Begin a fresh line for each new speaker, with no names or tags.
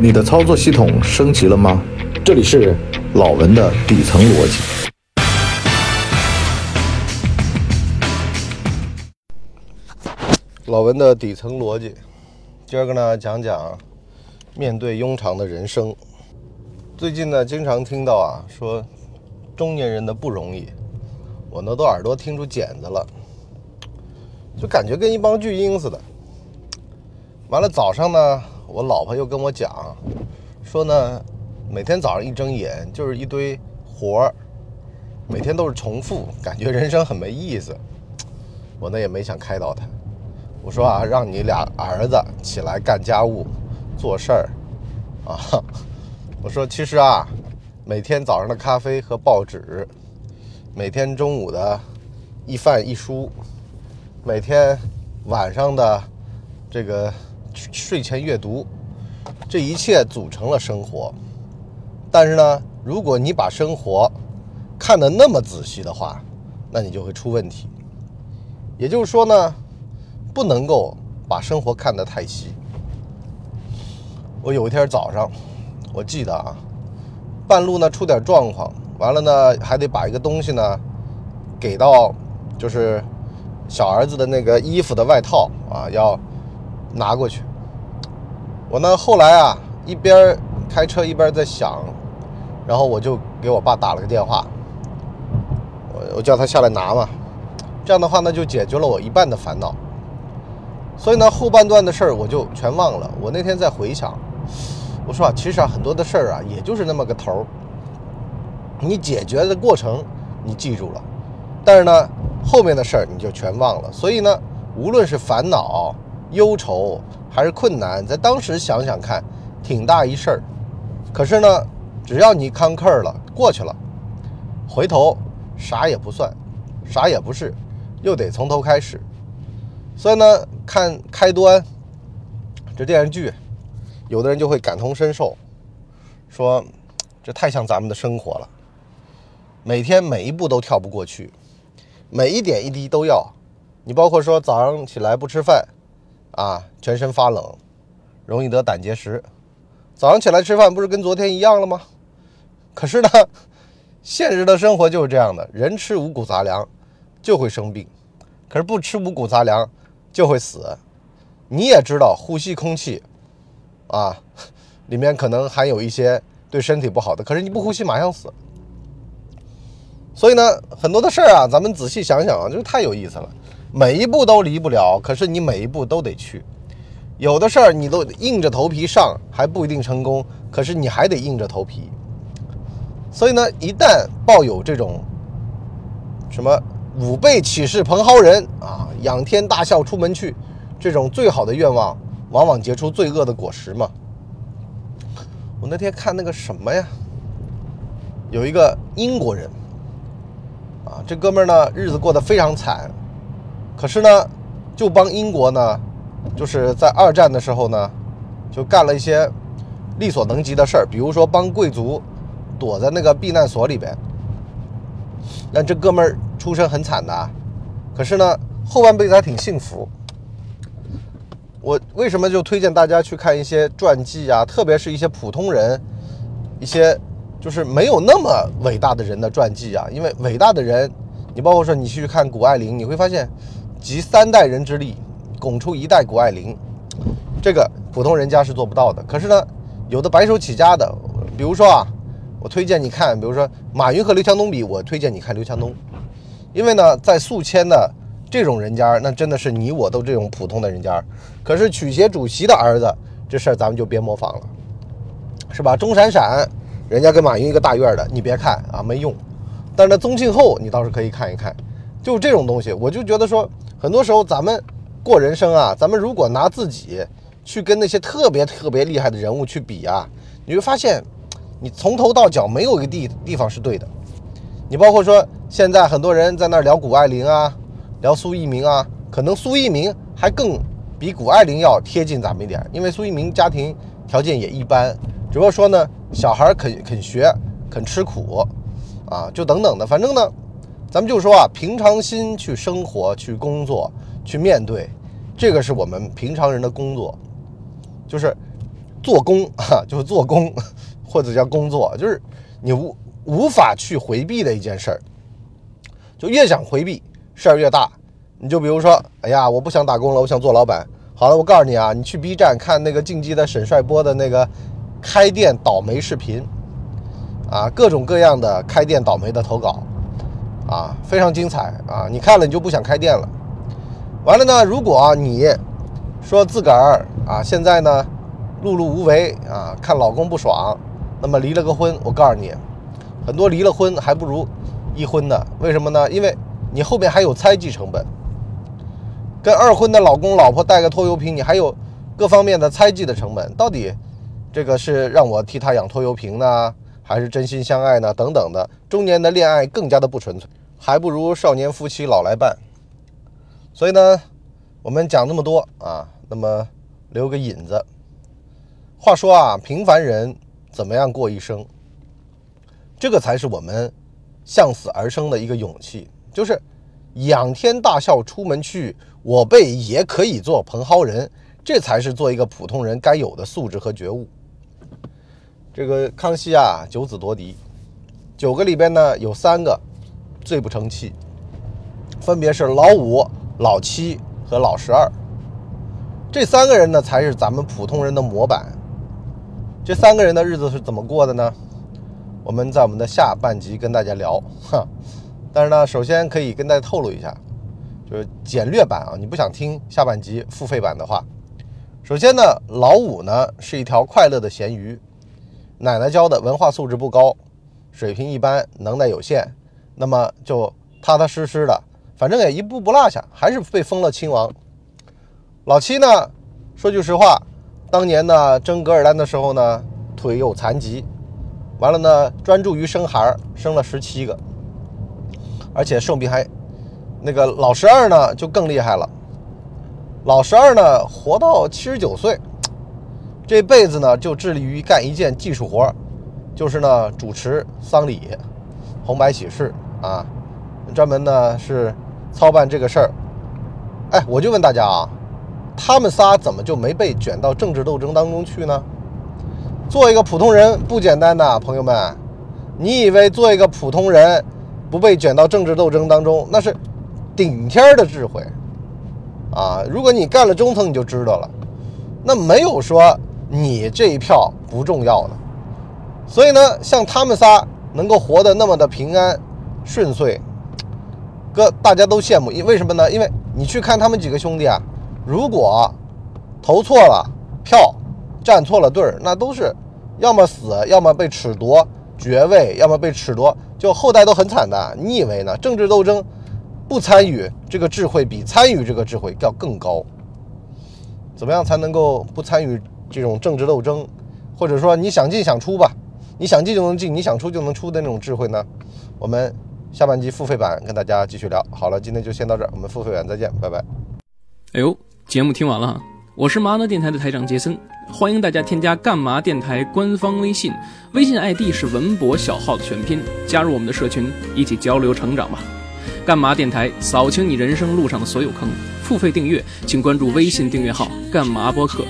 你的操作系统升级了吗？这里是老文的底层逻辑。
老文的底层逻辑，今儿个呢讲讲面对庸常的人生。最近呢，经常听到啊说中年人的不容易，我呢都耳朵听出茧子了，就感觉跟一帮巨婴似的。完了早上呢。我老婆又跟我讲，说呢，每天早上一睁眼就是一堆活儿，每天都是重复，感觉人生很没意思。我呢也没想开导她，我说啊，让你俩儿子起来干家务、做事儿，啊，我说其实啊，每天早上的咖啡和报纸，每天中午的一饭一书，每天晚上的这个。睡前阅读，这一切组成了生活。但是呢，如果你把生活看得那么仔细的话，那你就会出问题。也就是说呢，不能够把生活看得太细。我有一天早上，我记得啊，半路呢出点状况，完了呢还得把一个东西呢给到，就是小儿子的那个衣服的外套啊要。拿过去，我呢后来啊一边开车一边在想，然后我就给我爸打了个电话，我我叫他下来拿嘛，这样的话呢就解决了我一半的烦恼，所以呢后半段的事儿我就全忘了。我那天在回想，我说啊其实啊很多的事儿啊也就是那么个头儿，你解决的过程你记住了，但是呢后面的事儿你就全忘了。所以呢无论是烦恼。忧愁还是困难，在当时想想看，挺大一事儿。可是呢，只要你康克了，过去了，回头啥也不算，啥也不是，又得从头开始。所以呢，看开端这电视剧，有的人就会感同身受，说这太像咱们的生活了，每天每一步都跳不过去，每一点一滴都要。你包括说早上起来不吃饭。啊，全身发冷，容易得胆结石。早上起来吃饭不是跟昨天一样了吗？可是呢，现实的生活就是这样的，人吃五谷杂粮就会生病，可是不吃五谷杂粮就会死。你也知道，呼吸空气啊，里面可能含有一些对身体不好的，可是你不呼吸马上死。所以呢，很多的事儿啊，咱们仔细想想啊，就太有意思了。每一步都离不了，可是你每一步都得去。有的事儿你都硬着头皮上，还不一定成功，可是你还得硬着头皮。所以呢，一旦抱有这种什么吾辈岂是蓬蒿人啊，仰天大笑出门去，这种最好的愿望，往往结出罪恶的果实嘛。我那天看那个什么呀，有一个英国人啊，这哥们儿呢日子过得非常惨。可是呢，就帮英国呢，就是在二战的时候呢，就干了一些力所能及的事儿，比如说帮贵族躲在那个避难所里边。那这哥们儿出身很惨的，可是呢，后半辈子还挺幸福。我为什么就推荐大家去看一些传记啊？特别是一些普通人，一些就是没有那么伟大的人的传记啊？因为伟大的人，你包括说你去看谷爱凌，你会发现。集三代人之力拱出一代谷爱凌，这个普通人家是做不到的。可是呢，有的白手起家的，比如说啊，我推荐你看，比如说马云和刘强东比，我推荐你看刘强东，因为呢，在宿迁的这种人家，那真的是你我都这种普通的人家。可是曲协主席的儿子，这事儿咱们就别模仿了，是吧？钟闪闪，人家跟马云一个大院的，你别看啊，没用。但是呢，宗庆后你倒是可以看一看，就这种东西，我就觉得说。很多时候，咱们过人生啊，咱们如果拿自己去跟那些特别特别厉害的人物去比啊，你会发现，你从头到脚没有一个地地方是对的。你包括说，现在很多人在那儿聊谷爱凌啊，聊苏一鸣啊，可能苏一鸣还更比谷爱凌要贴近咱们一点，因为苏一鸣家庭条件也一般，只不过说呢，小孩肯肯学，肯吃苦，啊，就等等的，反正呢。咱们就说啊，平常心去生活、去工作、去面对，这个是我们平常人的工作。就是做工啊，就是做工或者叫工作，就是你无无法去回避的一件事儿。就越想回避，事儿越大。你就比如说，哎呀，我不想打工了，我想做老板。好了，我告诉你啊，你去 B 站看那个竞技的沈帅波的那个开店倒霉视频，啊，各种各样的开店倒霉的投稿，啊，非常精彩啊！你看了你就不想开店了。完了呢，如果你说自个儿啊现在呢碌碌无为啊，看老公不爽，那么离了个婚，我告诉你，很多离了婚还不如。一婚的，为什么呢？因为你后面还有猜忌成本，跟二婚的老公老婆带个拖油瓶，你还有各方面的猜忌的成本。到底这个是让我替他养拖油瓶呢，还是真心相爱呢？等等的，中年的恋爱更加的不纯粹，还不如少年夫妻老来伴。所以呢，我们讲那么多啊，那么留个引子。话说啊，平凡人怎么样过一生？这个才是我们。向死而生的一个勇气，就是仰天大笑出门去，我辈也可以做蓬蒿人，这才是做一个普通人该有的素质和觉悟。这个康熙啊，九子夺嫡，九个里边呢有三个最不成器，分别是老五、老七和老十二。这三个人呢，才是咱们普通人的模板。这三个人的日子是怎么过的呢？我们在我们的下半集跟大家聊，哈，但是呢，首先可以跟大家透露一下，就是简略版啊，你不想听下半集付费版的话，首先呢，老五呢是一条快乐的咸鱼，奶奶教的文化素质不高，水平一般，能耐有限，那么就踏踏实实的，反正也一步不落下，还是被封了亲王。老七呢，说句实话，当年呢争噶尔丹的时候呢，腿有残疾。完了呢，专注于生孩儿，生了十七个，而且寿命还，那个老十二呢就更厉害了。老十二呢活到七十九岁，这辈子呢就致力于干一件技术活就是呢主持丧礼、红白喜事啊，专门呢是操办这个事儿。哎，我就问大家啊，他们仨怎么就没被卷到政治斗争当中去呢？做一个普通人不简单的，朋友们，你以为做一个普通人不被卷到政治斗争当中，那是顶天的智慧啊！如果你干了中层，你就知道了，那没有说你这一票不重要了。所以呢，像他们仨能够活得那么的平安顺遂，哥大家都羡慕。因为什么呢？因为你去看他们几个兄弟啊，如果投错了票。站错了队儿，那都是要么死，要么被褫夺爵位，要么被褫夺，就后代都很惨的。你以为呢？政治斗争不参与，这个智慧比参与这个智慧要更高。怎么样才能够不参与这种政治斗争，或者说你想进想出吧？你想进就能进，你想出就能出的那种智慧呢？我们下半集付费版跟大家继续聊。好了，今天就先到这儿，我们付费版再见，拜拜。
哎呦，节目听完了，我是麻辣电台的台长杰森。欢迎大家添加干嘛电台官方微信，微信 ID 是文博小号的全拼，加入我们的社群，一起交流成长吧。干嘛电台扫清你人生路上的所有坑，付费订阅请关注微信订阅号干嘛播客。